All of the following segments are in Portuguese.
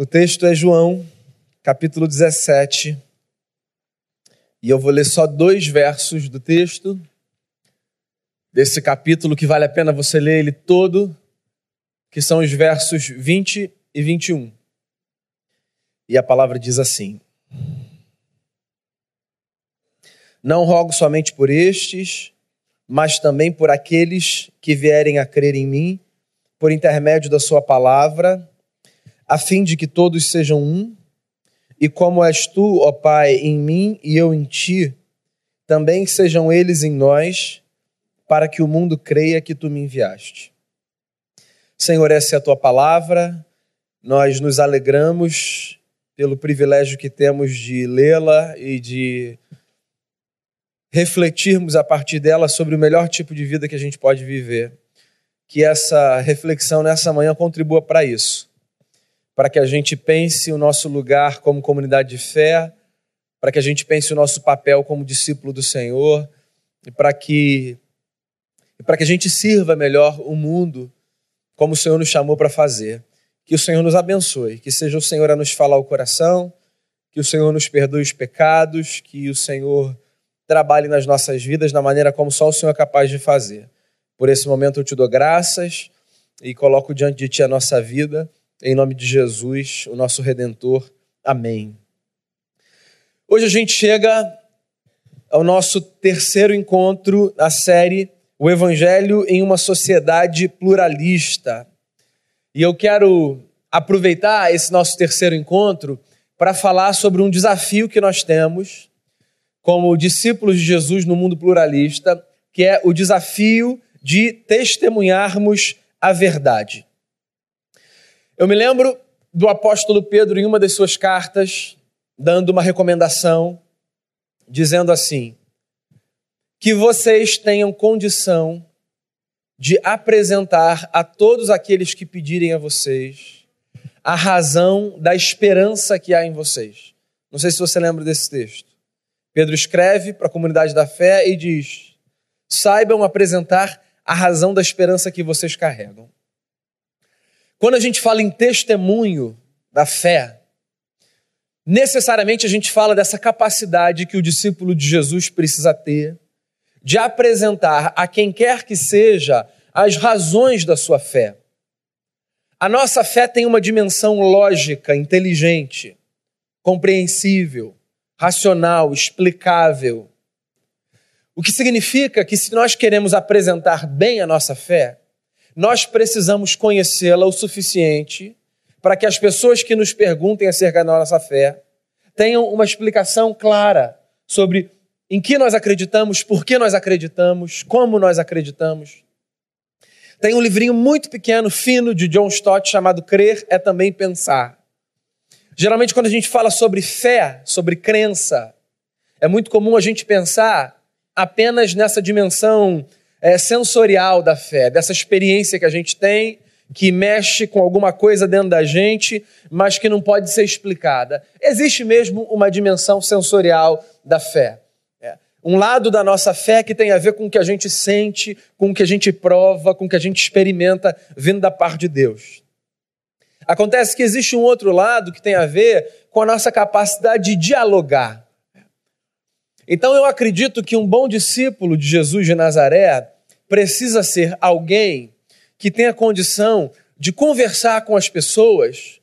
O texto é João, capítulo 17. E eu vou ler só dois versos do texto, desse capítulo que vale a pena você ler ele todo, que são os versos 20 e 21. E a palavra diz assim: Não rogo somente por estes, mas também por aqueles que vierem a crer em mim, por intermédio da Sua palavra a fim de que todos sejam um, e como és tu, ó Pai, em mim e eu em ti, também sejam eles em nós, para que o mundo creia que tu me enviaste. Senhor, essa é a tua palavra, nós nos alegramos pelo privilégio que temos de lê-la e de refletirmos a partir dela sobre o melhor tipo de vida que a gente pode viver. Que essa reflexão nessa manhã contribua para isso para que a gente pense o nosso lugar como comunidade de fé, para que a gente pense o nosso papel como discípulo do Senhor e para que para que a gente sirva melhor o mundo como o Senhor nos chamou para fazer. Que o Senhor nos abençoe, que seja o Senhor a nos falar o coração, que o Senhor nos perdoe os pecados, que o Senhor trabalhe nas nossas vidas da maneira como só o Senhor é capaz de fazer. Por esse momento eu te dou graças e coloco diante de ti a nossa vida em nome de Jesus, o nosso redentor. Amém. Hoje a gente chega ao nosso terceiro encontro na série O Evangelho em uma Sociedade Pluralista. E eu quero aproveitar esse nosso terceiro encontro para falar sobre um desafio que nós temos como discípulos de Jesus no mundo pluralista, que é o desafio de testemunharmos a verdade. Eu me lembro do apóstolo Pedro em uma das suas cartas, dando uma recomendação, dizendo assim: que vocês tenham condição de apresentar a todos aqueles que pedirem a vocês a razão da esperança que há em vocês. Não sei se você lembra desse texto. Pedro escreve para a comunidade da fé e diz: saibam apresentar a razão da esperança que vocês carregam. Quando a gente fala em testemunho da fé, necessariamente a gente fala dessa capacidade que o discípulo de Jesus precisa ter de apresentar a quem quer que seja as razões da sua fé. A nossa fé tem uma dimensão lógica, inteligente, compreensível, racional, explicável. O que significa que, se nós queremos apresentar bem a nossa fé, nós precisamos conhecê-la o suficiente para que as pessoas que nos perguntem acerca da nossa fé tenham uma explicação clara sobre em que nós acreditamos, por que nós acreditamos, como nós acreditamos. Tem um livrinho muito pequeno, fino, de John Stott, chamado Crer é Também Pensar. Geralmente, quando a gente fala sobre fé, sobre crença, é muito comum a gente pensar apenas nessa dimensão é, sensorial da fé, dessa experiência que a gente tem, que mexe com alguma coisa dentro da gente, mas que não pode ser explicada. Existe mesmo uma dimensão sensorial da fé. É. Um lado da nossa fé que tem a ver com o que a gente sente, com o que a gente prova, com o que a gente experimenta vindo da parte de Deus. Acontece que existe um outro lado que tem a ver com a nossa capacidade de dialogar. Então eu acredito que um bom discípulo de Jesus de Nazaré precisa ser alguém que tenha condição de conversar com as pessoas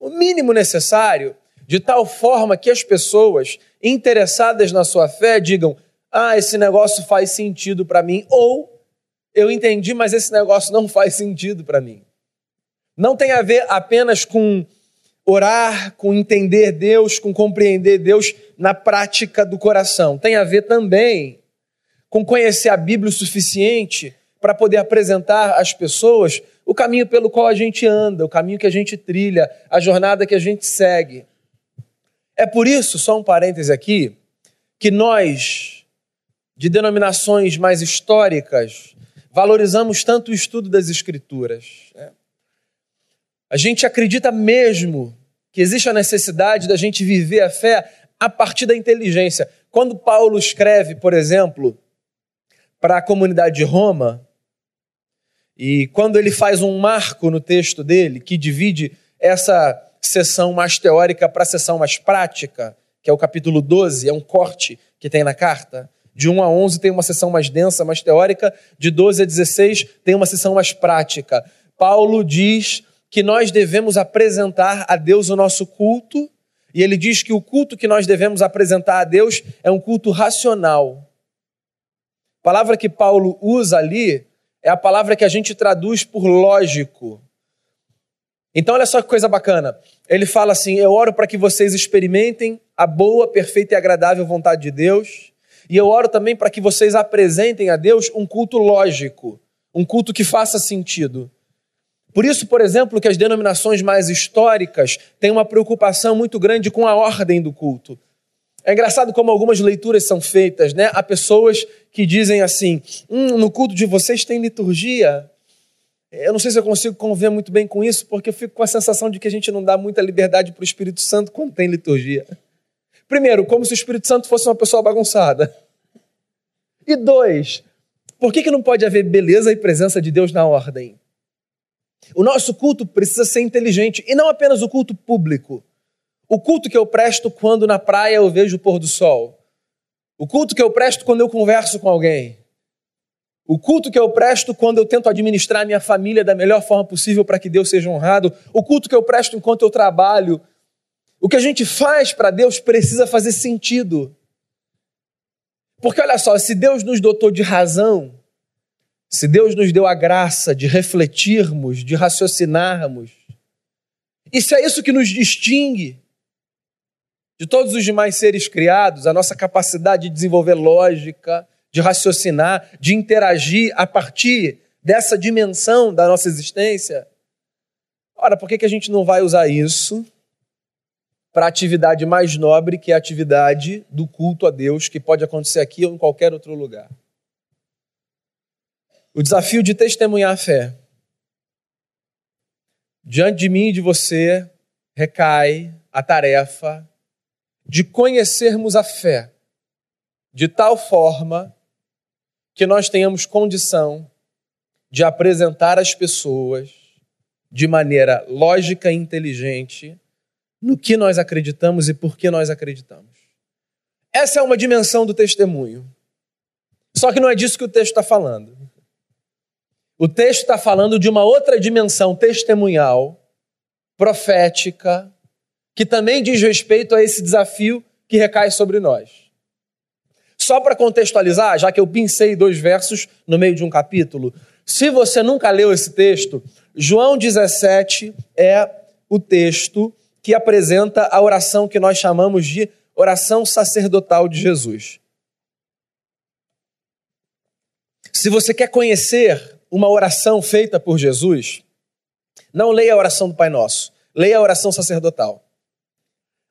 o mínimo necessário, de tal forma que as pessoas interessadas na sua fé digam: "Ah, esse negócio faz sentido para mim" ou "Eu entendi, mas esse negócio não faz sentido para mim". Não tem a ver apenas com orar, com entender Deus, com compreender Deus na prática do coração. Tem a ver também com conhecer a Bíblia o suficiente para poder apresentar às pessoas o caminho pelo qual a gente anda, o caminho que a gente trilha, a jornada que a gente segue. É por isso, só um parêntese aqui, que nós, de denominações mais históricas, valorizamos tanto o estudo das Escrituras. Né? A gente acredita mesmo que existe a necessidade da gente viver a fé a partir da inteligência. Quando Paulo escreve, por exemplo, para a comunidade de Roma, e quando ele faz um marco no texto dele que divide essa sessão mais teórica para a sessão mais prática, que é o capítulo 12, é um corte que tem na carta. De 1 a 11 tem uma sessão mais densa, mais teórica, de 12 a 16 tem uma sessão mais prática. Paulo diz que nós devemos apresentar a Deus o nosso culto, e ele diz que o culto que nós devemos apresentar a Deus é um culto racional. A palavra que Paulo usa ali é a palavra que a gente traduz por lógico. Então, olha só que coisa bacana. Ele fala assim: Eu oro para que vocês experimentem a boa, perfeita e agradável vontade de Deus. E eu oro também para que vocês apresentem a Deus um culto lógico, um culto que faça sentido. Por isso, por exemplo, que as denominações mais históricas têm uma preocupação muito grande com a ordem do culto. É engraçado como algumas leituras são feitas, né? Há pessoas que dizem assim: hum, no culto de vocês tem liturgia. Eu não sei se eu consigo conviver muito bem com isso, porque eu fico com a sensação de que a gente não dá muita liberdade para o Espírito Santo quando tem liturgia. Primeiro, como se o Espírito Santo fosse uma pessoa bagunçada. E dois, por que, que não pode haver beleza e presença de Deus na ordem? O nosso culto precisa ser inteligente, e não apenas o culto público. O culto que eu presto quando na praia eu vejo o pôr do sol. O culto que eu presto quando eu converso com alguém. O culto que eu presto quando eu tento administrar minha família da melhor forma possível para que Deus seja honrado. O culto que eu presto enquanto eu trabalho. O que a gente faz para Deus precisa fazer sentido. Porque olha só, se Deus nos dotou de razão, se Deus nos deu a graça de refletirmos, de raciocinarmos, e se é isso que nos distingue de todos os demais seres criados, a nossa capacidade de desenvolver lógica, de raciocinar, de interagir a partir dessa dimensão da nossa existência. Ora, por que, que a gente não vai usar isso para a atividade mais nobre, que é a atividade do culto a Deus, que pode acontecer aqui ou em qualquer outro lugar? O desafio de testemunhar a fé. Diante de mim e de você recai a tarefa de conhecermos a fé de tal forma que nós tenhamos condição de apresentar às pessoas de maneira lógica e inteligente no que nós acreditamos e por que nós acreditamos. Essa é uma dimensão do testemunho. Só que não é disso que o texto está falando. O texto está falando de uma outra dimensão testemunhal, profética, que também diz respeito a esse desafio que recai sobre nós. Só para contextualizar, já que eu pincei dois versos no meio de um capítulo, se você nunca leu esse texto, João 17 é o texto que apresenta a oração que nós chamamos de oração sacerdotal de Jesus. Se você quer conhecer uma oração feita por Jesus, não leia a oração do Pai Nosso, leia a oração sacerdotal.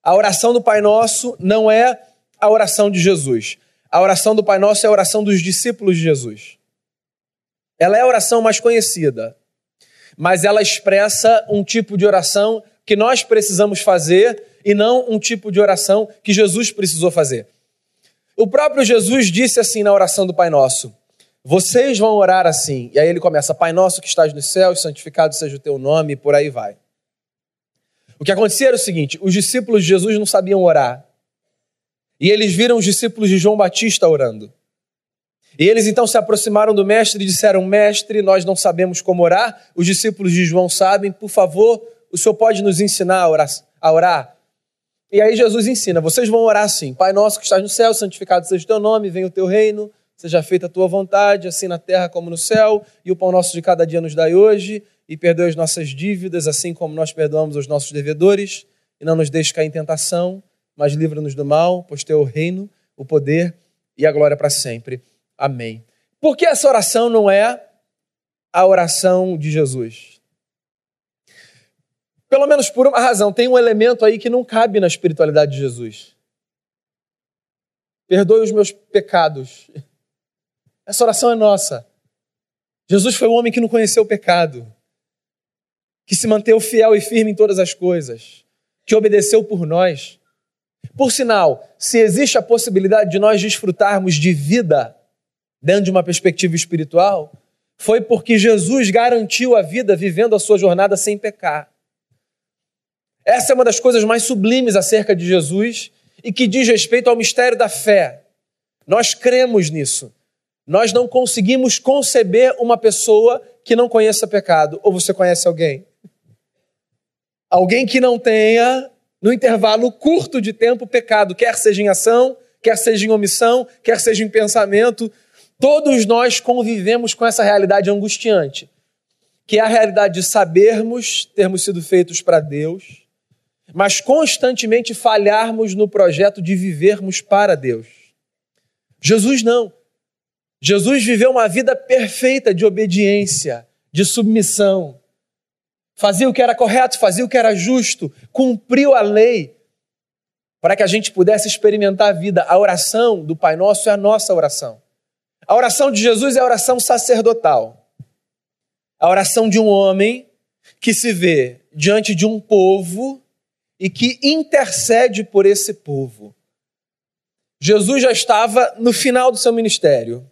A oração do Pai Nosso não é a oração de Jesus. A oração do Pai Nosso é a oração dos discípulos de Jesus. Ela é a oração mais conhecida, mas ela expressa um tipo de oração que nós precisamos fazer e não um tipo de oração que Jesus precisou fazer. O próprio Jesus disse assim na oração do Pai Nosso: Vocês vão orar assim. E aí ele começa: Pai Nosso que estás nos céus, santificado seja o teu nome, e por aí vai. O que acontecia era o seguinte: os discípulos de Jesus não sabiam orar. E eles viram os discípulos de João Batista orando. E eles então se aproximaram do mestre e disseram: Mestre, nós não sabemos como orar. Os discípulos de João sabem. Por favor, o senhor pode nos ensinar a orar? A orar? E aí Jesus ensina: Vocês vão orar assim: Pai nosso que estás no céu, santificado seja o teu nome, venha o teu reino, seja feita a tua vontade, assim na terra como no céu. E o pão nosso de cada dia nos dai hoje. E perdoe as nossas dívidas, assim como nós perdoamos os nossos devedores. E não nos deixe cair em tentação mas livra-nos do mal, pois teu é reino, o poder e a glória para sempre. Amém. Por que essa oração não é a oração de Jesus? Pelo menos por uma razão, tem um elemento aí que não cabe na espiritualidade de Jesus. Perdoe os meus pecados. Essa oração é nossa. Jesus foi um homem que não conheceu o pecado, que se manteve fiel e firme em todas as coisas, que obedeceu por nós. Por sinal, se existe a possibilidade de nós desfrutarmos de vida dentro de uma perspectiva espiritual, foi porque Jesus garantiu a vida vivendo a sua jornada sem pecar. Essa é uma das coisas mais sublimes acerca de Jesus e que diz respeito ao mistério da fé. Nós cremos nisso. Nós não conseguimos conceber uma pessoa que não conheça pecado. Ou você conhece alguém? Alguém que não tenha, no intervalo curto de tempo, pecado, quer seja em ação, quer seja em omissão, quer seja em pensamento. Todos nós convivemos com essa realidade angustiante, que é a realidade de sabermos termos sido feitos para Deus, mas constantemente falharmos no projeto de vivermos para Deus. Jesus não. Jesus viveu uma vida perfeita de obediência, de submissão. Fazia o que era correto, fazia o que era justo, cumpriu a lei para que a gente pudesse experimentar a vida. A oração do Pai Nosso é a nossa oração. A oração de Jesus é a oração sacerdotal. A oração de um homem que se vê diante de um povo e que intercede por esse povo. Jesus já estava no final do seu ministério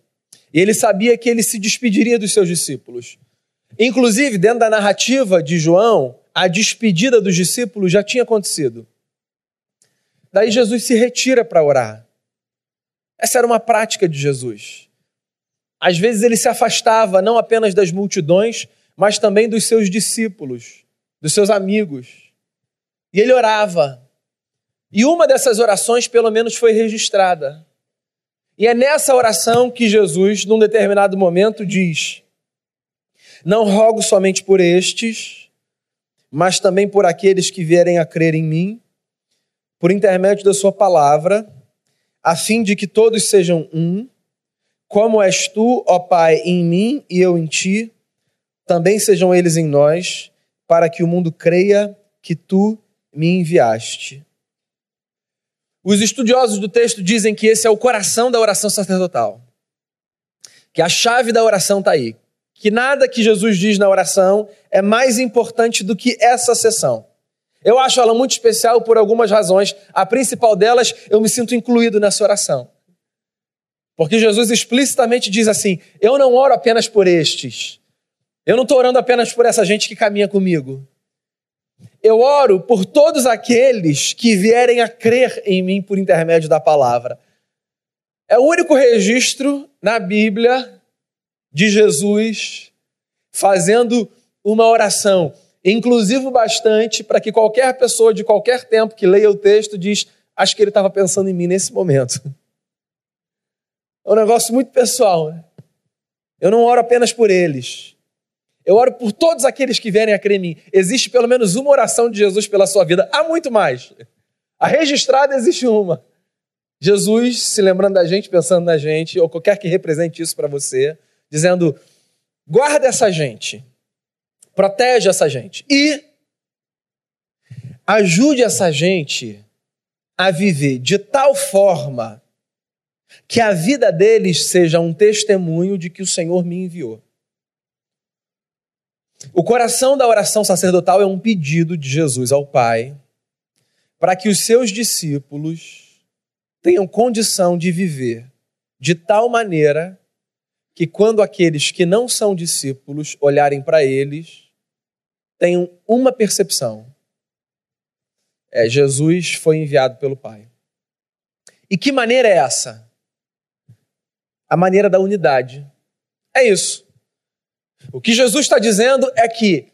e ele sabia que ele se despediria dos seus discípulos. Inclusive, dentro da narrativa de João, a despedida dos discípulos já tinha acontecido. Daí Jesus se retira para orar. Essa era uma prática de Jesus. Às vezes ele se afastava não apenas das multidões, mas também dos seus discípulos, dos seus amigos. E ele orava. E uma dessas orações, pelo menos, foi registrada. E é nessa oração que Jesus, num determinado momento, diz: Não rogo somente por estes, mas também por aqueles que vierem a crer em mim, por intermédio da Sua palavra, a fim de que todos sejam um, como és tu, ó Pai, em mim e eu em ti, também sejam eles em nós, para que o mundo creia que tu me enviaste. Os estudiosos do texto dizem que esse é o coração da oração sacerdotal. Que a chave da oração está aí. Que nada que Jesus diz na oração é mais importante do que essa sessão. Eu acho ela muito especial por algumas razões. A principal delas, eu me sinto incluído nessa oração. Porque Jesus explicitamente diz assim: Eu não oro apenas por estes. Eu não estou orando apenas por essa gente que caminha comigo. Eu oro por todos aqueles que vierem a crer em mim por intermédio da palavra. É o único registro na Bíblia de Jesus fazendo uma oração inclusivo bastante para que qualquer pessoa de qualquer tempo que leia o texto diz, acho que ele estava pensando em mim nesse momento. É um negócio muito pessoal. Né? Eu não oro apenas por eles. Eu oro por todos aqueles que vierem a crer em mim. Existe pelo menos uma oração de Jesus pela sua vida. Há muito mais. A registrada existe uma. Jesus se lembrando da gente, pensando na gente, ou qualquer que represente isso para você, dizendo: guarda essa gente, protege essa gente e ajude essa gente a viver de tal forma que a vida deles seja um testemunho de que o Senhor me enviou. O coração da oração sacerdotal é um pedido de Jesus ao Pai para que os seus discípulos tenham condição de viver de tal maneira que, quando aqueles que não são discípulos olharem para eles, tenham uma percepção: é Jesus foi enviado pelo Pai. E que maneira é essa? A maneira da unidade. É isso. O que Jesus está dizendo é que,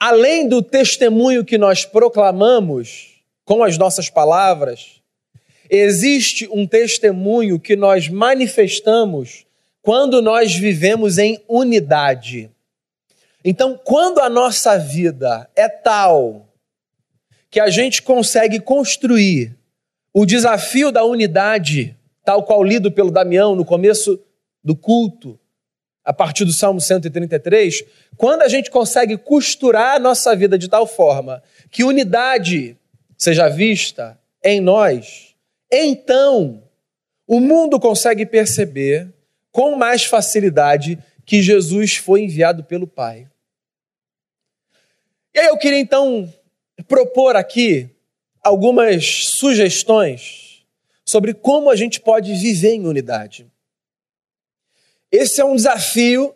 além do testemunho que nós proclamamos com as nossas palavras, existe um testemunho que nós manifestamos quando nós vivemos em unidade. Então, quando a nossa vida é tal que a gente consegue construir o desafio da unidade, tal qual lido pelo Damião no começo do culto, a partir do Salmo 133, quando a gente consegue costurar a nossa vida de tal forma que unidade seja vista em nós, então o mundo consegue perceber com mais facilidade que Jesus foi enviado pelo Pai. E aí eu queria então propor aqui algumas sugestões sobre como a gente pode viver em unidade. Esse é um desafio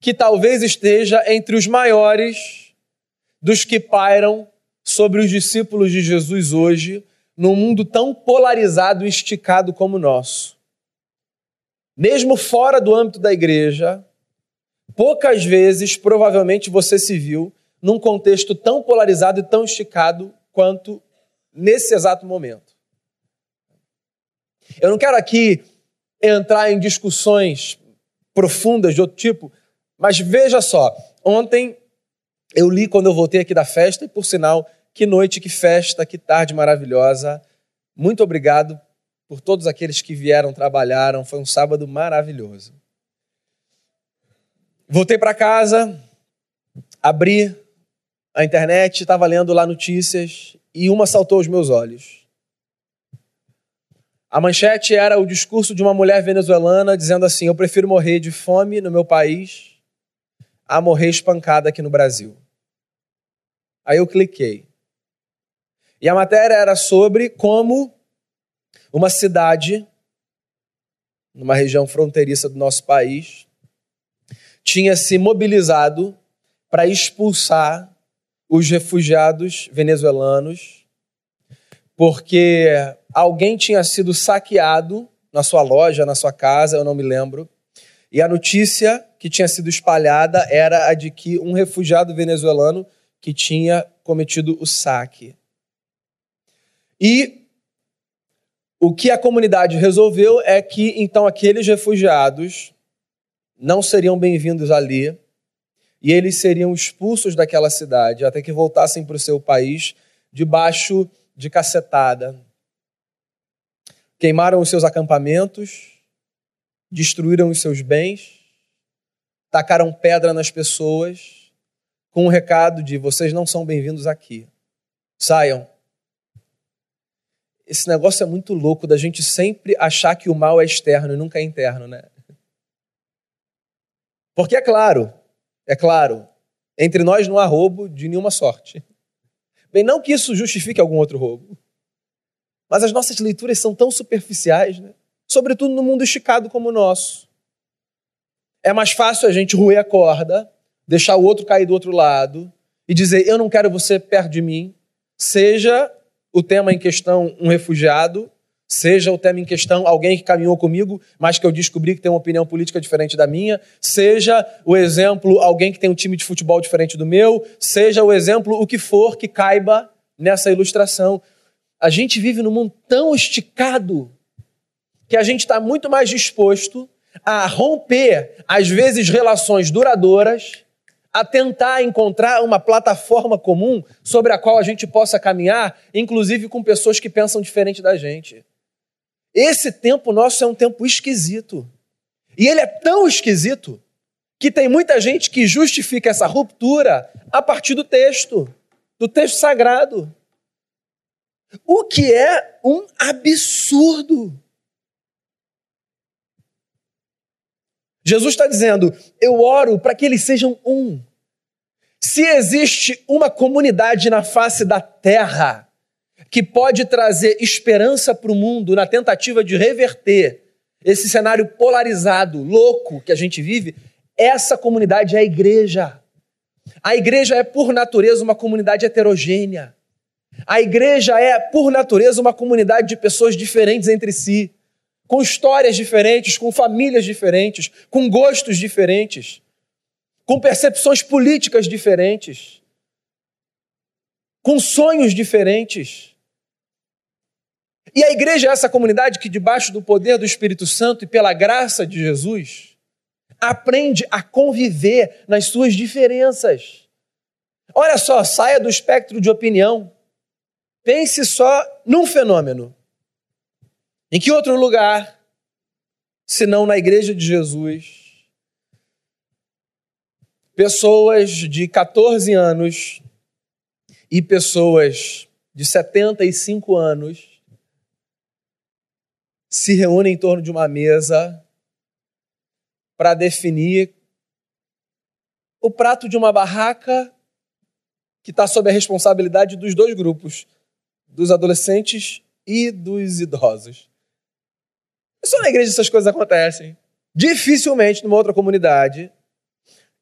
que talvez esteja entre os maiores dos que pairam sobre os discípulos de Jesus hoje, num mundo tão polarizado e esticado como o nosso. Mesmo fora do âmbito da igreja, poucas vezes, provavelmente, você se viu num contexto tão polarizado e tão esticado quanto nesse exato momento. Eu não quero aqui entrar em discussões profundas de outro tipo, mas veja só, ontem eu li quando eu voltei aqui da festa, e por sinal, que noite, que festa, que tarde maravilhosa. Muito obrigado por todos aqueles que vieram, trabalharam. Foi um sábado maravilhoso. Voltei para casa, abri a internet, estava lendo lá notícias e uma saltou aos meus olhos. A manchete era o discurso de uma mulher venezuelana dizendo assim: Eu prefiro morrer de fome no meu país a morrer espancada aqui no Brasil. Aí eu cliquei. E a matéria era sobre como uma cidade, numa região fronteiriça do nosso país, tinha se mobilizado para expulsar os refugiados venezuelanos, porque alguém tinha sido saqueado na sua loja, na sua casa, eu não me lembro, e a notícia que tinha sido espalhada era a de que um refugiado venezuelano que tinha cometido o saque. E o que a comunidade resolveu é que então aqueles refugiados não seriam bem-vindos ali e eles seriam expulsos daquela cidade até que voltassem para o seu país debaixo de cacetada. Queimaram os seus acampamentos, destruíram os seus bens, tacaram pedra nas pessoas com o recado de vocês não são bem-vindos aqui. Saiam esse negócio é muito louco da gente sempre achar que o mal é externo e nunca é interno, né? Porque é claro, é claro, entre nós não há roubo de nenhuma sorte. Bem, não que isso justifique algum outro roubo, mas as nossas leituras são tão superficiais, né? sobretudo no mundo esticado como o nosso. É mais fácil a gente roer a corda, deixar o outro cair do outro lado e dizer: Eu não quero você perto de mim, seja o tema em questão um refugiado, seja o tema em questão alguém que caminhou comigo, mas que eu descobri que tem uma opinião política diferente da minha, seja o exemplo alguém que tem um time de futebol diferente do meu, seja o exemplo o que for que caiba nessa ilustração. A gente vive num mundo tão esticado que a gente está muito mais disposto a romper, às vezes, relações duradouras a tentar encontrar uma plataforma comum sobre a qual a gente possa caminhar, inclusive com pessoas que pensam diferente da gente. Esse tempo nosso é um tempo esquisito. E ele é tão esquisito que tem muita gente que justifica essa ruptura a partir do texto, do texto sagrado. O que é um absurdo. Jesus está dizendo: Eu oro para que eles sejam um. Se existe uma comunidade na face da terra que pode trazer esperança para o mundo na tentativa de reverter esse cenário polarizado, louco que a gente vive, essa comunidade é a igreja. A igreja é, por natureza, uma comunidade heterogênea. A igreja é, por natureza, uma comunidade de pessoas diferentes entre si com histórias diferentes, com famílias diferentes, com gostos diferentes, com percepções políticas diferentes, com sonhos diferentes. E a igreja é essa comunidade que, debaixo do poder do Espírito Santo e pela graça de Jesus, aprende a conviver nas suas diferenças. Olha só, saia do espectro de opinião. Pense só num fenômeno. Em que outro lugar, senão na igreja de Jesus, pessoas de 14 anos e pessoas de 75 anos se reúnem em torno de uma mesa para definir o prato de uma barraca que está sob a responsabilidade dos dois grupos, dos adolescentes e dos idosos. Só na igreja essas coisas acontecem. Dificilmente numa outra comunidade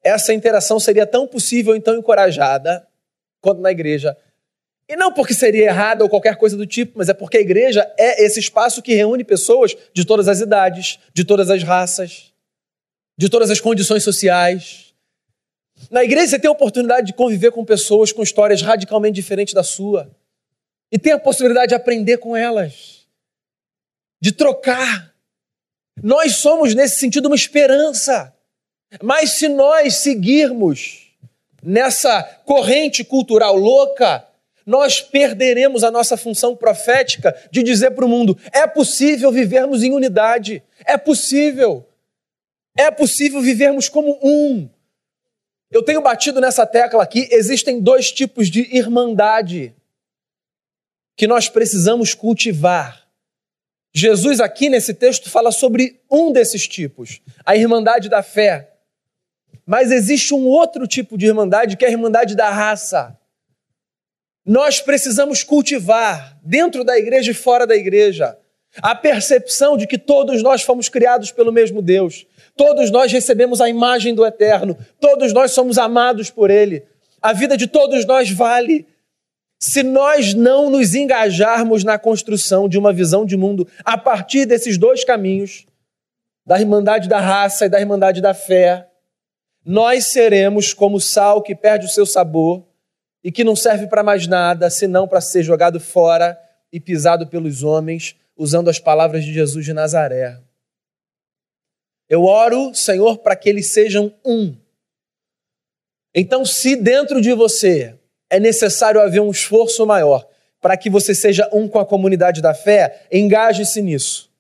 essa interação seria tão possível e tão encorajada quanto na igreja. E não porque seria errado ou qualquer coisa do tipo, mas é porque a igreja é esse espaço que reúne pessoas de todas as idades, de todas as raças, de todas as condições sociais. Na igreja você tem a oportunidade de conviver com pessoas com histórias radicalmente diferentes da sua. E tem a possibilidade de aprender com elas, de trocar. Nós somos, nesse sentido, uma esperança. Mas se nós seguirmos nessa corrente cultural louca, nós perderemos a nossa função profética de dizer para o mundo: é possível vivermos em unidade, é possível, é possível vivermos como um. Eu tenho batido nessa tecla aqui: existem dois tipos de irmandade que nós precisamos cultivar. Jesus, aqui nesse texto, fala sobre um desses tipos, a irmandade da fé. Mas existe um outro tipo de irmandade, que é a irmandade da raça. Nós precisamos cultivar, dentro da igreja e fora da igreja, a percepção de que todos nós fomos criados pelo mesmo Deus. Todos nós recebemos a imagem do Eterno. Todos nós somos amados por Ele. A vida de todos nós vale. Se nós não nos engajarmos na construção de uma visão de mundo a partir desses dois caminhos, da irmandade da raça e da irmandade da fé, nós seremos como sal que perde o seu sabor e que não serve para mais nada senão para ser jogado fora e pisado pelos homens, usando as palavras de Jesus de Nazaré. Eu oro, Senhor, para que eles sejam um. Então, se dentro de você é necessário haver um esforço maior para que você seja um com a comunidade da fé, engaje-se nisso.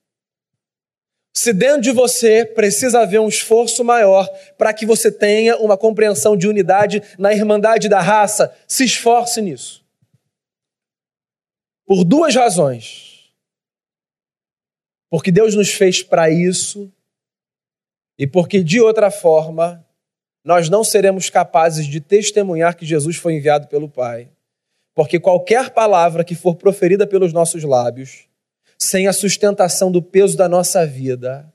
Se dentro de você precisa haver um esforço maior para que você tenha uma compreensão de unidade na irmandade da raça, se esforce nisso. Por duas razões. Porque Deus nos fez para isso e porque de outra forma nós não seremos capazes de testemunhar que Jesus foi enviado pelo Pai. Porque qualquer palavra que for proferida pelos nossos lábios sem a sustentação do peso da nossa vida,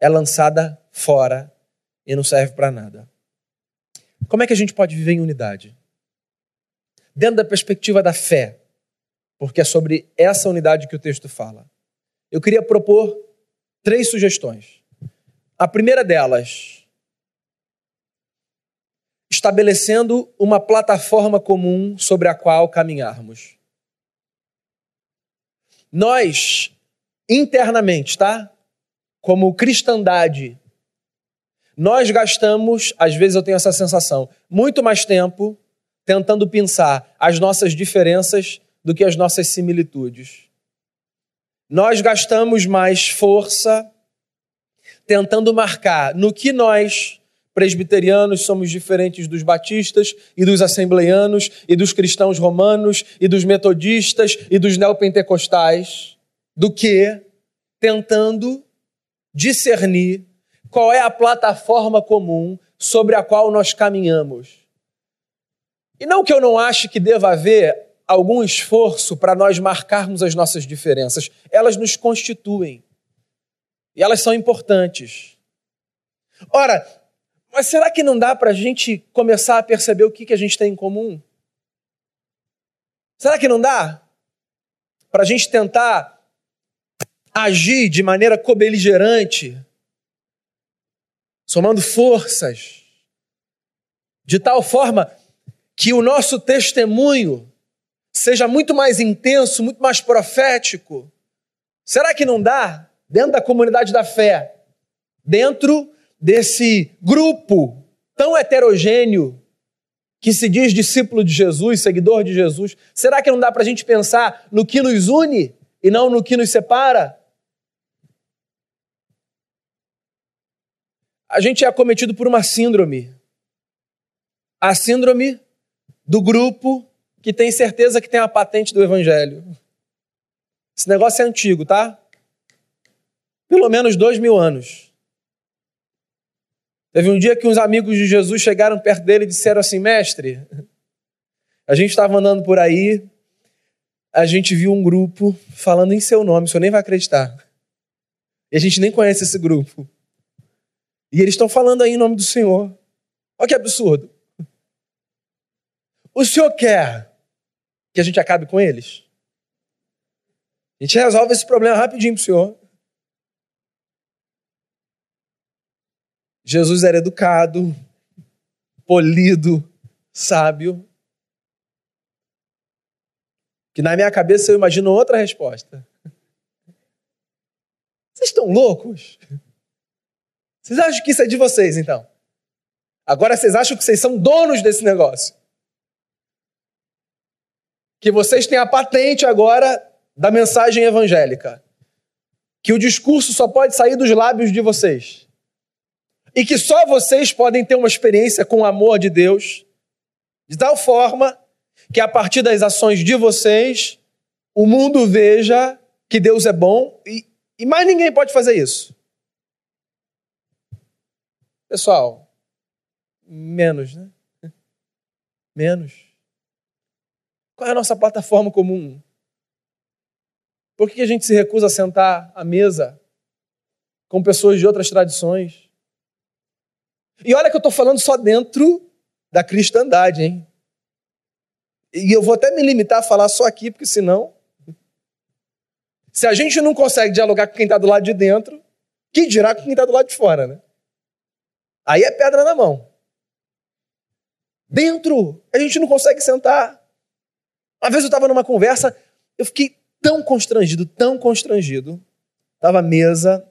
é lançada fora e não serve para nada. Como é que a gente pode viver em unidade? Dentro da perspectiva da fé, porque é sobre essa unidade que o texto fala. Eu queria propor três sugestões. A primeira delas, estabelecendo uma plataforma comum sobre a qual caminharmos. Nós, internamente, tá? Como cristandade, nós gastamos, às vezes eu tenho essa sensação, muito mais tempo tentando pensar as nossas diferenças do que as nossas similitudes. Nós gastamos mais força tentando marcar no que nós presbiterianos somos diferentes dos batistas e dos assembleianos e dos cristãos romanos e dos metodistas e dos neopentecostais, do que tentando discernir qual é a plataforma comum sobre a qual nós caminhamos. E não que eu não ache que deva haver algum esforço para nós marcarmos as nossas diferenças, elas nos constituem. E elas são importantes. Ora, mas será que não dá para a gente começar a perceber o que, que a gente tem em comum? Será que não dá? Para a gente tentar agir de maneira cobeligerante, somando forças, de tal forma que o nosso testemunho seja muito mais intenso, muito mais profético. Será que não dá? Dentro da comunidade da fé, dentro desse grupo tão heterogêneo que se diz discípulo de Jesus, seguidor de Jesus, será que não dá para a gente pensar no que nos une e não no que nos separa? A gente é acometido por uma síndrome. A síndrome do grupo que tem certeza que tem a patente do evangelho. Esse negócio é antigo, tá? Pelo menos dois mil anos. Teve um dia que uns amigos de Jesus chegaram perto dele e disseram assim: Mestre, a gente estava andando por aí, a gente viu um grupo falando em seu nome, o senhor nem vai acreditar. E a gente nem conhece esse grupo. E eles estão falando aí em nome do Senhor. Olha que absurdo. O senhor quer que a gente acabe com eles? A gente resolve esse problema rapidinho para o Senhor. Jesus era educado, polido, sábio. Que na minha cabeça eu imagino outra resposta. Vocês estão loucos? Vocês acham que isso é de vocês, então? Agora vocês acham que vocês são donos desse negócio? Que vocês têm a patente agora da mensagem evangélica. Que o discurso só pode sair dos lábios de vocês. E que só vocês podem ter uma experiência com o amor de Deus, de tal forma que a partir das ações de vocês, o mundo veja que Deus é bom e, e mais ninguém pode fazer isso. Pessoal, menos, né? Menos. Qual é a nossa plataforma comum? Por que a gente se recusa a sentar à mesa com pessoas de outras tradições? E olha que eu estou falando só dentro da cristandade, hein? E eu vou até me limitar a falar só aqui, porque senão. Se a gente não consegue dialogar com quem está do lado de dentro, que dirá com quem está do lado de fora, né? Aí é pedra na mão. Dentro, a gente não consegue sentar. Uma vez eu estava numa conversa, eu fiquei tão constrangido, tão constrangido. Estava à mesa,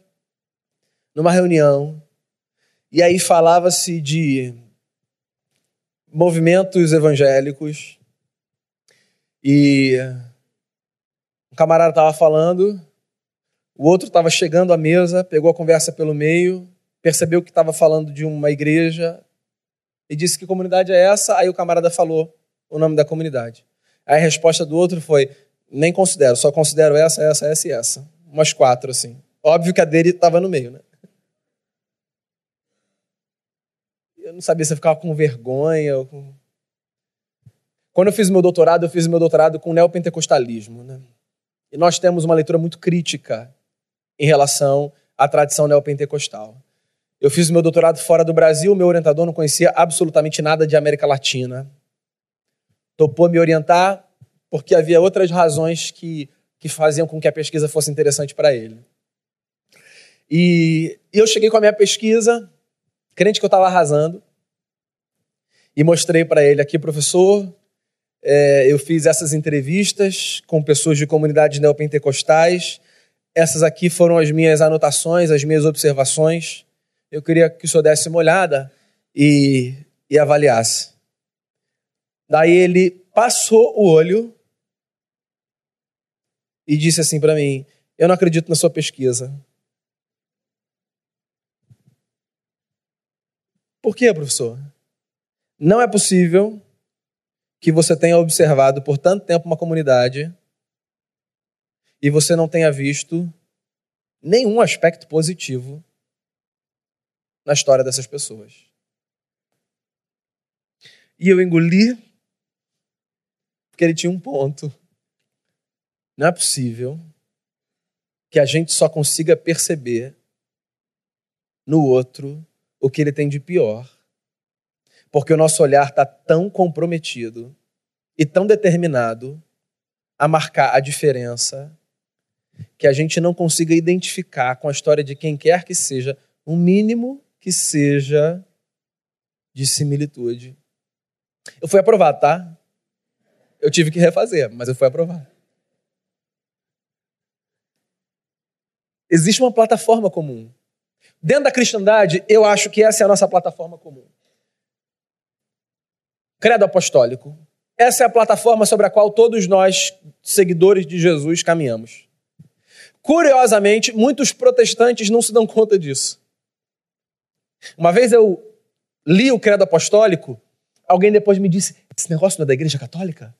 numa reunião, e aí falava-se de movimentos evangélicos. E um camarada estava falando, o outro estava chegando à mesa, pegou a conversa pelo meio, percebeu que estava falando de uma igreja e disse que comunidade é essa. Aí o camarada falou o nome da comunidade. Aí a resposta do outro foi: nem considero, só considero essa, essa, essa e essa. Umas quatro, assim. Óbvio que a dele estava no meio, né? Eu não sabia se eu ficava com vergonha. Ou com... Quando eu fiz meu doutorado, eu fiz meu doutorado com neopentecostalismo. Né? E nós temos uma leitura muito crítica em relação à tradição neopentecostal. Eu fiz meu doutorado fora do Brasil, meu orientador não conhecia absolutamente nada de América Latina. Topou me orientar porque havia outras razões que, que faziam com que a pesquisa fosse interessante para ele. E eu cheguei com a minha pesquisa, crente que eu estava arrasando, e mostrei para ele aqui, professor, é, eu fiz essas entrevistas com pessoas de comunidades neopentecostais, essas aqui foram as minhas anotações, as minhas observações. Eu queria que o senhor desse uma olhada e, e avaliasse. Daí ele passou o olho e disse assim para mim: Eu não acredito na sua pesquisa. Por quê, professor? Não é possível que você tenha observado por tanto tempo uma comunidade e você não tenha visto nenhum aspecto positivo na história dessas pessoas. E eu engoli, porque ele tinha um ponto. Não é possível que a gente só consiga perceber no outro o que ele tem de pior. Porque o nosso olhar está tão comprometido e tão determinado a marcar a diferença que a gente não consiga identificar com a história de quem quer que seja um mínimo que seja de similitude. Eu fui aprovado, tá? Eu tive que refazer, mas eu fui aprovado. Existe uma plataforma comum. Dentro da cristandade, eu acho que essa é a nossa plataforma comum. Credo apostólico. Essa é a plataforma sobre a qual todos nós, seguidores de Jesus, caminhamos. Curiosamente, muitos protestantes não se dão conta disso. Uma vez eu li o credo apostólico, alguém depois me disse: Esse negócio não é da igreja católica?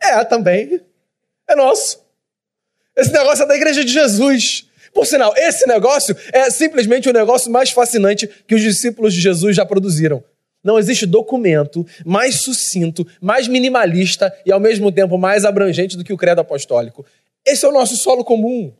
É, também. É nosso. Esse negócio é da igreja de Jesus. Por sinal, esse negócio é simplesmente o negócio mais fascinante que os discípulos de Jesus já produziram. Não existe documento mais sucinto, mais minimalista e ao mesmo tempo mais abrangente do que o credo apostólico. Esse é o nosso solo comum.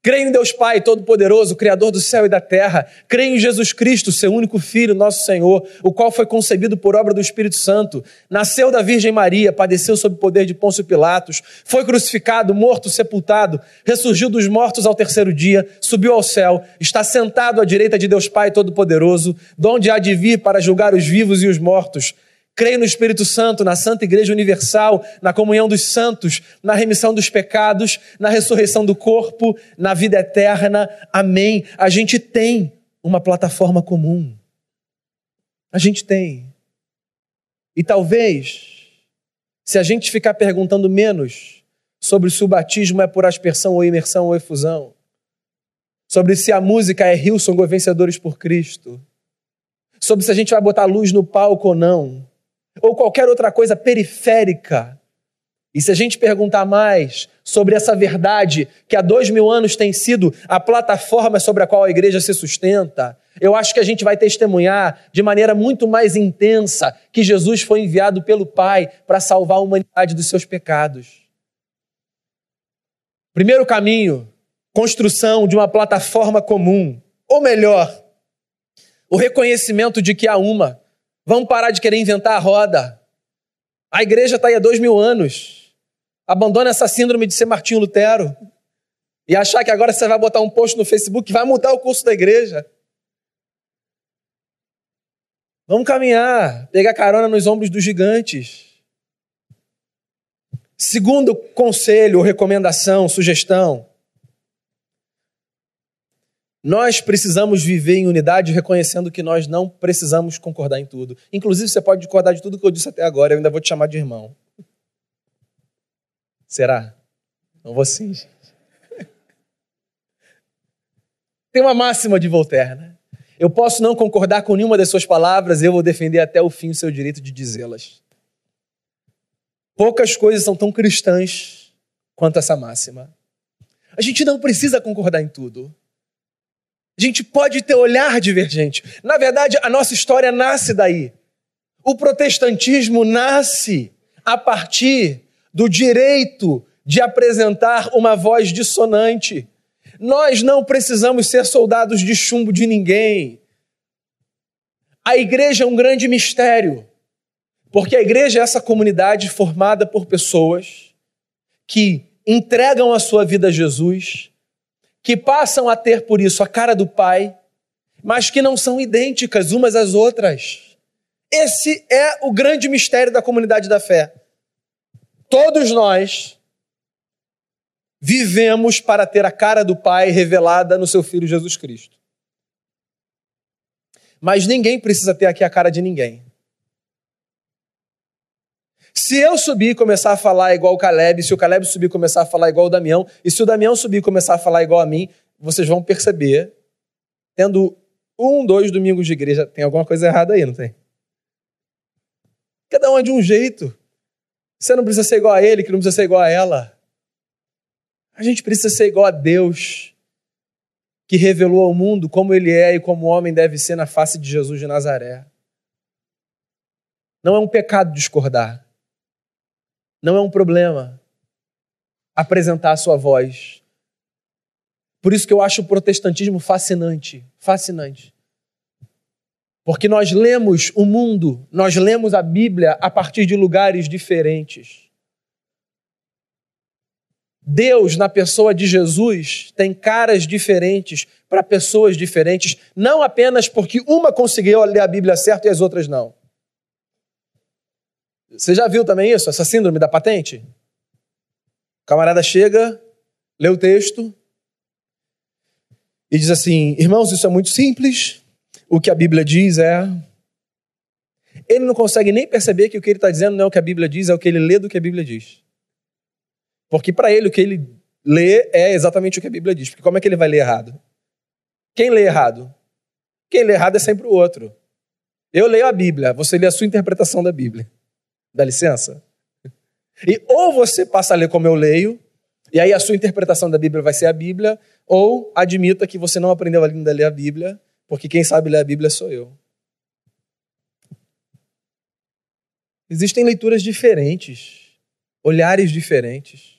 Creio em Deus Pai Todo-Poderoso, Criador do céu e da terra. Creio em Jesus Cristo, seu único Filho, nosso Senhor, o qual foi concebido por obra do Espírito Santo. Nasceu da Virgem Maria, padeceu sob o poder de Pôncio Pilatos, foi crucificado, morto, sepultado, ressurgiu dos mortos ao terceiro dia, subiu ao céu, está sentado à direita de Deus Pai Todo-Poderoso, donde há de vir para julgar os vivos e os mortos. Creio no Espírito Santo, na Santa Igreja Universal, na comunhão dos santos, na remissão dos pecados, na ressurreição do corpo, na vida eterna. Amém. A gente tem uma plataforma comum. A gente tem. E talvez, se a gente ficar perguntando menos sobre se o batismo é por aspersão ou imersão ou efusão, sobre se a música é Hillsong ou Vencedores por Cristo, sobre se a gente vai botar luz no palco ou não, ou qualquer outra coisa periférica. E se a gente perguntar mais sobre essa verdade que há dois mil anos tem sido a plataforma sobre a qual a igreja se sustenta, eu acho que a gente vai testemunhar de maneira muito mais intensa que Jesus foi enviado pelo Pai para salvar a humanidade dos seus pecados. Primeiro caminho, construção de uma plataforma comum, ou melhor, o reconhecimento de que há uma Vamos parar de querer inventar a roda. A igreja está aí há dois mil anos. Abandona essa síndrome de ser Martinho Lutero e achar que agora você vai botar um post no Facebook que vai mudar o curso da igreja. Vamos caminhar, pegar carona nos ombros dos gigantes. Segundo conselho, recomendação, sugestão, nós precisamos viver em unidade reconhecendo que nós não precisamos concordar em tudo. Inclusive, você pode discordar de tudo que eu disse até agora, eu ainda vou te chamar de irmão. Será? Não vou sim, gente. Tem uma máxima de Voltaire, né? Eu posso não concordar com nenhuma das suas palavras, eu vou defender até o fim o seu direito de dizê-las. Poucas coisas são tão cristãs quanto essa máxima. A gente não precisa concordar em tudo. A gente pode ter olhar divergente. Na verdade, a nossa história nasce daí. O protestantismo nasce a partir do direito de apresentar uma voz dissonante. Nós não precisamos ser soldados de chumbo de ninguém. A igreja é um grande mistério, porque a igreja é essa comunidade formada por pessoas que entregam a sua vida a Jesus, que passam a ter por isso a cara do Pai, mas que não são idênticas umas às outras. Esse é o grande mistério da comunidade da fé. Todos nós vivemos para ter a cara do Pai revelada no seu Filho Jesus Cristo. Mas ninguém precisa ter aqui a cara de ninguém. Se eu subir e começar a falar igual o Caleb, se o Caleb subir e começar a falar igual o Damião, e se o Damião subir e começar a falar igual a mim, vocês vão perceber, tendo um, dois domingos de igreja, tem alguma coisa errada aí, não tem? Cada um é de um jeito. Você não precisa ser igual a ele, que não precisa ser igual a ela. A gente precisa ser igual a Deus, que revelou ao mundo como ele é e como o homem deve ser na face de Jesus de Nazaré. Não é um pecado discordar. Não é um problema apresentar a sua voz. Por isso que eu acho o protestantismo fascinante, fascinante. Porque nós lemos o mundo, nós lemos a Bíblia a partir de lugares diferentes. Deus, na pessoa de Jesus, tem caras diferentes para pessoas diferentes, não apenas porque uma conseguiu ler a Bíblia certo e as outras não. Você já viu também isso, essa síndrome da patente? O camarada chega, lê o texto e diz assim: Irmãos, isso é muito simples. O que a Bíblia diz é. Ele não consegue nem perceber que o que ele está dizendo não é o que a Bíblia diz, é o que ele lê do que a Bíblia diz. Porque para ele o que ele lê é exatamente o que a Bíblia diz. Porque como é que ele vai ler errado? Quem lê errado? Quem lê errado é sempre o outro. Eu leio a Bíblia, você lê a sua interpretação da Bíblia. Dá licença? E ou você passa a ler como eu leio, e aí a sua interpretação da Bíblia vai ser a Bíblia, ou admita que você não aprendeu ainda a ler a Bíblia, porque quem sabe ler a Bíblia sou eu. Existem leituras diferentes, olhares diferentes,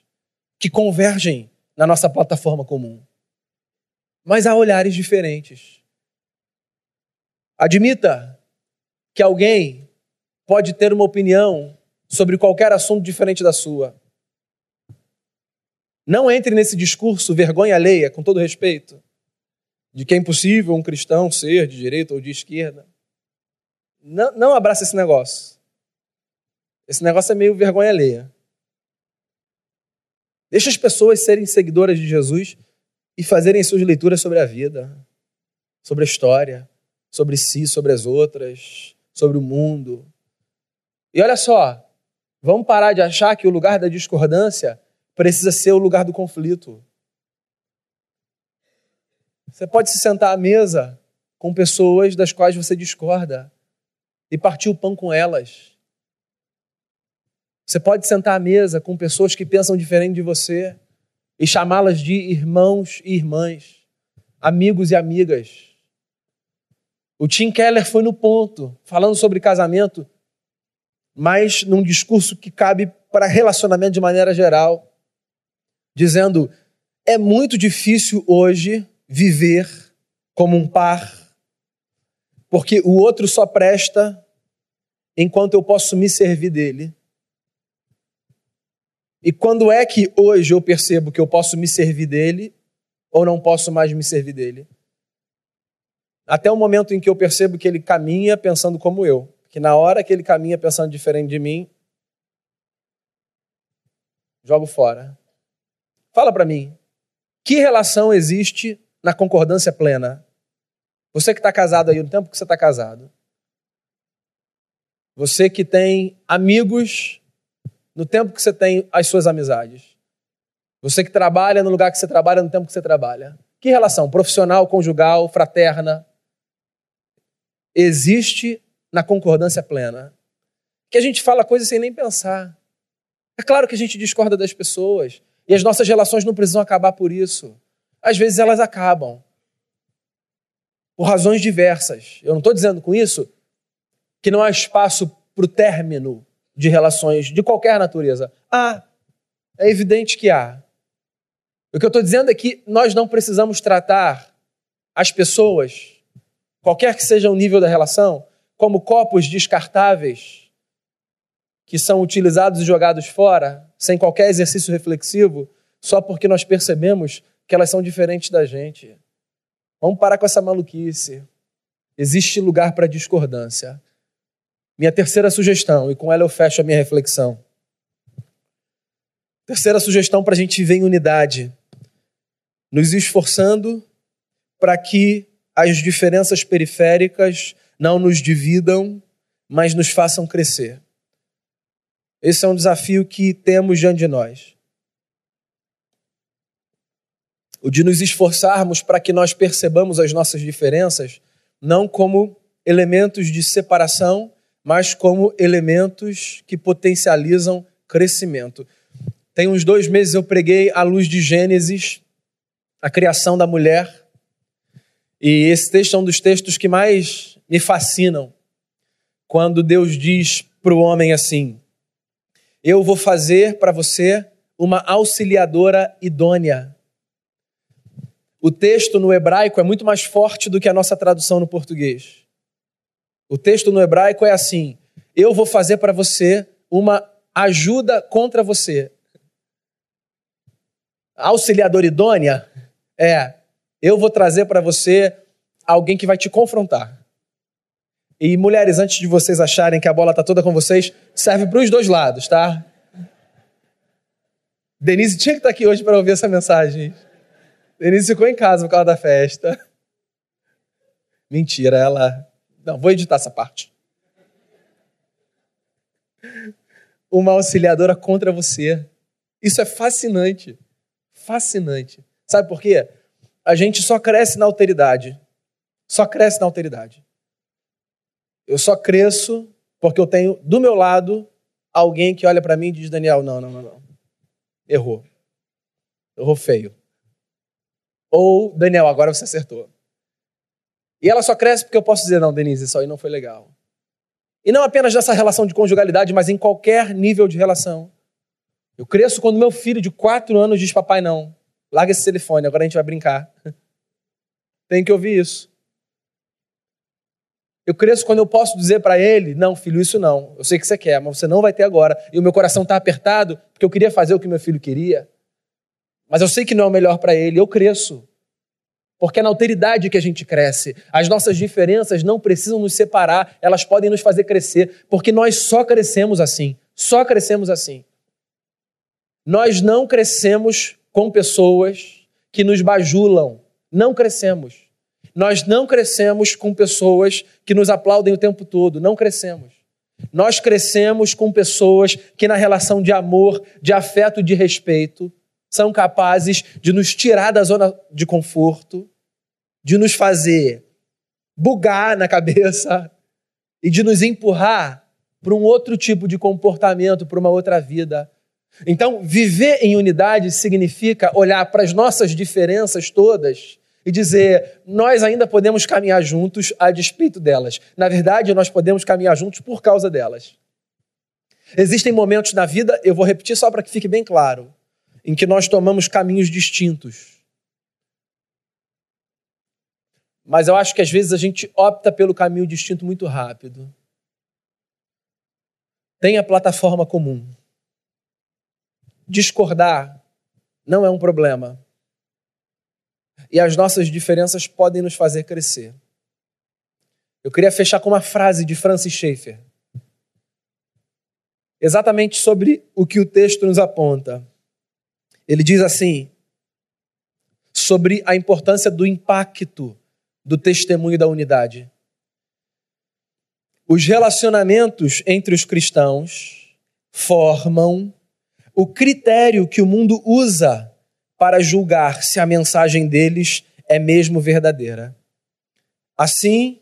que convergem na nossa plataforma comum. mas há olhares diferentes. Admita que alguém pode ter uma opinião sobre qualquer assunto diferente da sua. Não entre nesse discurso vergonha alheia, com todo respeito, de que é impossível um cristão ser de direita ou de esquerda. Não, não abraça esse negócio. Esse negócio é meio vergonha alheia. Deixa as pessoas serem seguidoras de Jesus e fazerem suas leituras sobre a vida, sobre a história, sobre si, sobre as outras, sobre o mundo. E olha só, vamos parar de achar que o lugar da discordância precisa ser o lugar do conflito. Você pode se sentar à mesa com pessoas das quais você discorda e partir o pão com elas. Você pode sentar à mesa com pessoas que pensam diferente de você e chamá-las de irmãos e irmãs, amigos e amigas. O Tim Keller foi no ponto, falando sobre casamento, mas num discurso que cabe para relacionamento de maneira geral, dizendo: é muito difícil hoje viver como um par, porque o outro só presta enquanto eu posso me servir dele. E quando é que hoje eu percebo que eu posso me servir dele ou não posso mais me servir dele? Até o momento em que eu percebo que ele caminha pensando como eu. Que na hora que ele caminha pensando diferente de mim, jogo fora. Fala para mim, que relação existe na concordância plena? Você que está casado aí, no tempo que você está casado. Você que tem amigos no tempo que você tem as suas amizades. Você que trabalha no lugar que você trabalha no tempo que você trabalha. Que relação profissional, conjugal, fraterna existe na concordância plena? Que a gente fala coisas sem nem pensar. É claro que a gente discorda das pessoas e as nossas relações não precisam acabar por isso. Às vezes elas acabam por razões diversas. Eu não estou dizendo com isso que não há espaço para o término de relações de qualquer natureza. Há. É evidente que há. O que eu estou dizendo é que nós não precisamos tratar as pessoas, qualquer que seja o nível da relação, como copos descartáveis que são utilizados e jogados fora, sem qualquer exercício reflexivo, só porque nós percebemos que elas são diferentes da gente. Vamos parar com essa maluquice. Existe lugar para discordância. Minha terceira sugestão, e com ela eu fecho a minha reflexão. Terceira sugestão para a gente viver em unidade. Nos esforçando para que as diferenças periféricas não nos dividam, mas nos façam crescer. Esse é um desafio que temos diante de nós. O de nos esforçarmos para que nós percebamos as nossas diferenças não como elementos de separação, mas como elementos que potencializam crescimento. Tem uns dois meses eu preguei à luz de Gênesis, a criação da mulher, e esse texto é um dos textos que mais me fascinam, quando Deus diz para o homem assim: Eu vou fazer para você uma auxiliadora idônea. O texto no hebraico é muito mais forte do que a nossa tradução no português. O texto no hebraico é assim: Eu vou fazer para você uma ajuda contra você. Auxiliador idônea é: Eu vou trazer para você alguém que vai te confrontar. E mulheres, antes de vocês acharem que a bola está toda com vocês, serve para os dois lados, tá? Denise tinha que estar tá aqui hoje para ouvir essa mensagem. Denise ficou em casa por causa da festa. Mentira, ela não, vou editar essa parte. Uma auxiliadora contra você. Isso é fascinante. Fascinante. Sabe por quê? A gente só cresce na alteridade. Só cresce na alteridade. Eu só cresço porque eu tenho do meu lado alguém que olha para mim e diz: Daniel, não, não, não, não. Errou. Errou feio. Ou, Daniel, agora você acertou. E ela só cresce porque eu posso dizer, não, Denise, isso aí não foi legal. E não apenas nessa relação de conjugalidade, mas em qualquer nível de relação. Eu cresço quando meu filho de quatro anos diz, papai, não, larga esse telefone, agora a gente vai brincar. tem que ouvir isso. Eu cresço quando eu posso dizer para ele: Não, filho, isso não. Eu sei que você quer, mas você não vai ter agora. E o meu coração está apertado porque eu queria fazer o que meu filho queria. Mas eu sei que não é o melhor para ele. Eu cresço. Porque é na alteridade que a gente cresce. As nossas diferenças não precisam nos separar, elas podem nos fazer crescer, porque nós só crescemos assim. Só crescemos assim. Nós não crescemos com pessoas que nos bajulam. Não crescemos. Nós não crescemos com pessoas que nos aplaudem o tempo todo. Não crescemos. Nós crescemos com pessoas que, na relação de amor, de afeto, de respeito, são capazes de nos tirar da zona de conforto, de nos fazer bugar na cabeça e de nos empurrar para um outro tipo de comportamento, para uma outra vida. Então, viver em unidade significa olhar para as nossas diferenças todas e dizer: nós ainda podemos caminhar juntos a despeito delas. Na verdade, nós podemos caminhar juntos por causa delas. Existem momentos na vida, eu vou repetir só para que fique bem claro em que nós tomamos caminhos distintos. Mas eu acho que às vezes a gente opta pelo caminho distinto muito rápido. Tem a plataforma comum. Discordar não é um problema. E as nossas diferenças podem nos fazer crescer. Eu queria fechar com uma frase de Francis Schaeffer. Exatamente sobre o que o texto nos aponta. Ele diz assim: sobre a importância do impacto do testemunho da unidade. Os relacionamentos entre os cristãos formam o critério que o mundo usa para julgar se a mensagem deles é mesmo verdadeira. Assim,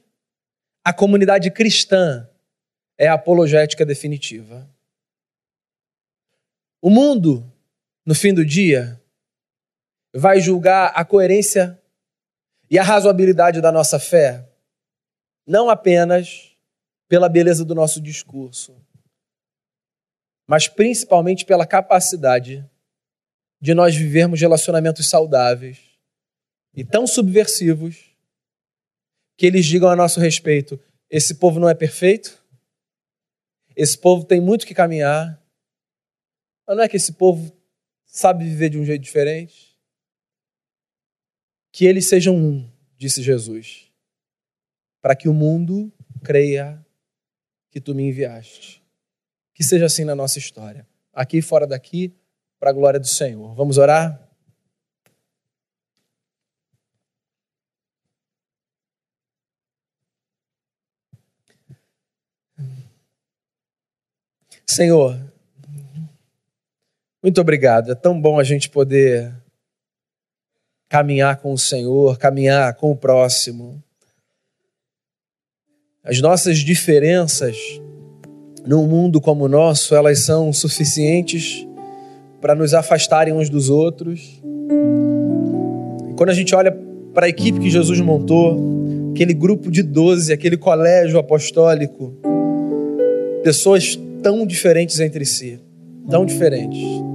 a comunidade cristã é a apologética definitiva. O mundo no fim do dia, vai julgar a coerência e a razoabilidade da nossa fé, não apenas pela beleza do nosso discurso, mas principalmente pela capacidade de nós vivermos relacionamentos saudáveis e tão subversivos que eles digam a nosso respeito: esse povo não é perfeito, esse povo tem muito que caminhar, mas não é que esse povo sabe viver de um jeito diferente. Que eles sejam um, disse Jesus, para que o mundo creia que tu me enviaste. Que seja assim na nossa história, aqui e fora daqui, para a glória do Senhor. Vamos orar? Senhor, muito obrigado. É tão bom a gente poder caminhar com o Senhor, caminhar com o próximo. As nossas diferenças num mundo como o nosso, elas são suficientes para nos afastarem uns dos outros. quando a gente olha para a equipe que Jesus montou, aquele grupo de doze, aquele colégio apostólico, pessoas tão diferentes entre si, tão diferentes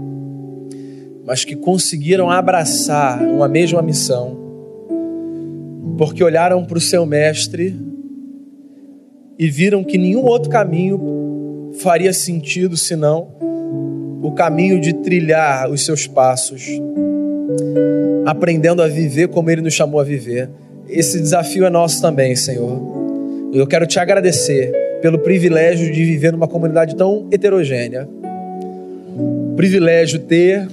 mas que conseguiram abraçar uma mesma missão, porque olharam para o seu mestre e viram que nenhum outro caminho faria sentido senão o caminho de trilhar os seus passos, aprendendo a viver como ele nos chamou a viver. Esse desafio é nosso também, Senhor. Eu quero te agradecer pelo privilégio de viver numa comunidade tão heterogênea. Privilégio ter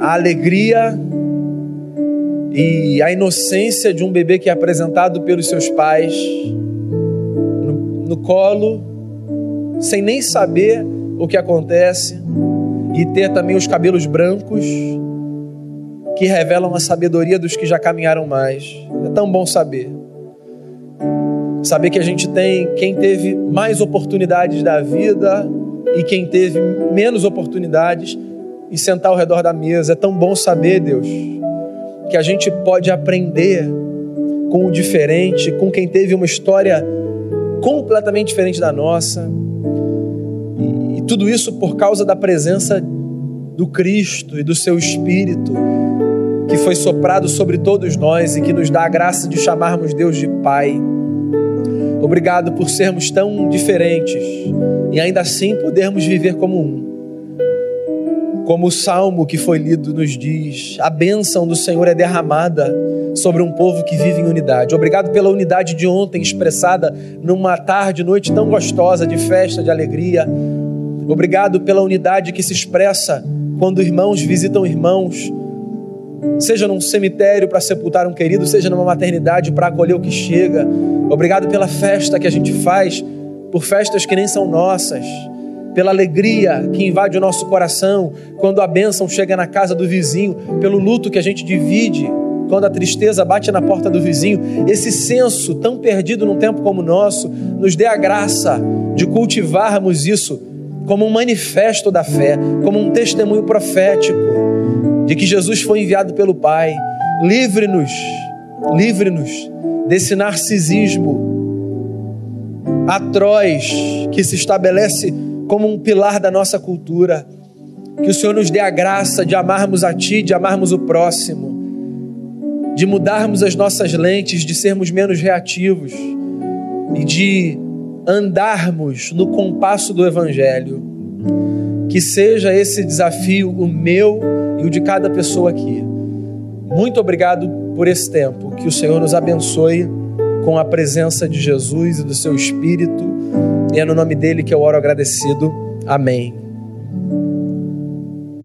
a alegria e a inocência de um bebê que é apresentado pelos seus pais no, no colo, sem nem saber o que acontece, e ter também os cabelos brancos que revelam a sabedoria dos que já caminharam mais. É tão bom saber. Saber que a gente tem quem teve mais oportunidades da vida e quem teve menos oportunidades e sentar ao redor da mesa. É tão bom saber, Deus, que a gente pode aprender com o diferente, com quem teve uma história completamente diferente da nossa. Tudo isso por causa da presença do Cristo e do seu Espírito que foi soprado sobre todos nós e que nos dá a graça de chamarmos Deus de Pai. Obrigado por sermos tão diferentes e ainda assim podermos viver como um. Como o salmo que foi lido nos diz, a bênção do Senhor é derramada sobre um povo que vive em unidade. Obrigado pela unidade de ontem expressada numa tarde, noite tão gostosa de festa, de alegria. Obrigado pela unidade que se expressa quando irmãos visitam irmãos, seja num cemitério para sepultar um querido, seja numa maternidade para acolher o que chega. Obrigado pela festa que a gente faz, por festas que nem são nossas pela alegria que invade o nosso coração quando a bênção chega na casa do vizinho, pelo luto que a gente divide quando a tristeza bate na porta do vizinho. Esse senso tão perdido num tempo como o nosso, nos dê a graça de cultivarmos isso como um manifesto da fé, como um testemunho profético de que Jesus foi enviado pelo Pai. Livre-nos, livre-nos desse narcisismo atroz que se estabelece como um pilar da nossa cultura. Que o Senhor nos dê a graça de amarmos a Ti, de amarmos o próximo, de mudarmos as nossas lentes, de sermos menos reativos e de andarmos no compasso do Evangelho. Que seja esse desafio o meu e o de cada pessoa aqui. Muito obrigado por esse tempo. Que o Senhor nos abençoe com a presença de Jesus e do seu Espírito. E é no nome dele que eu oro agradecido. Amém.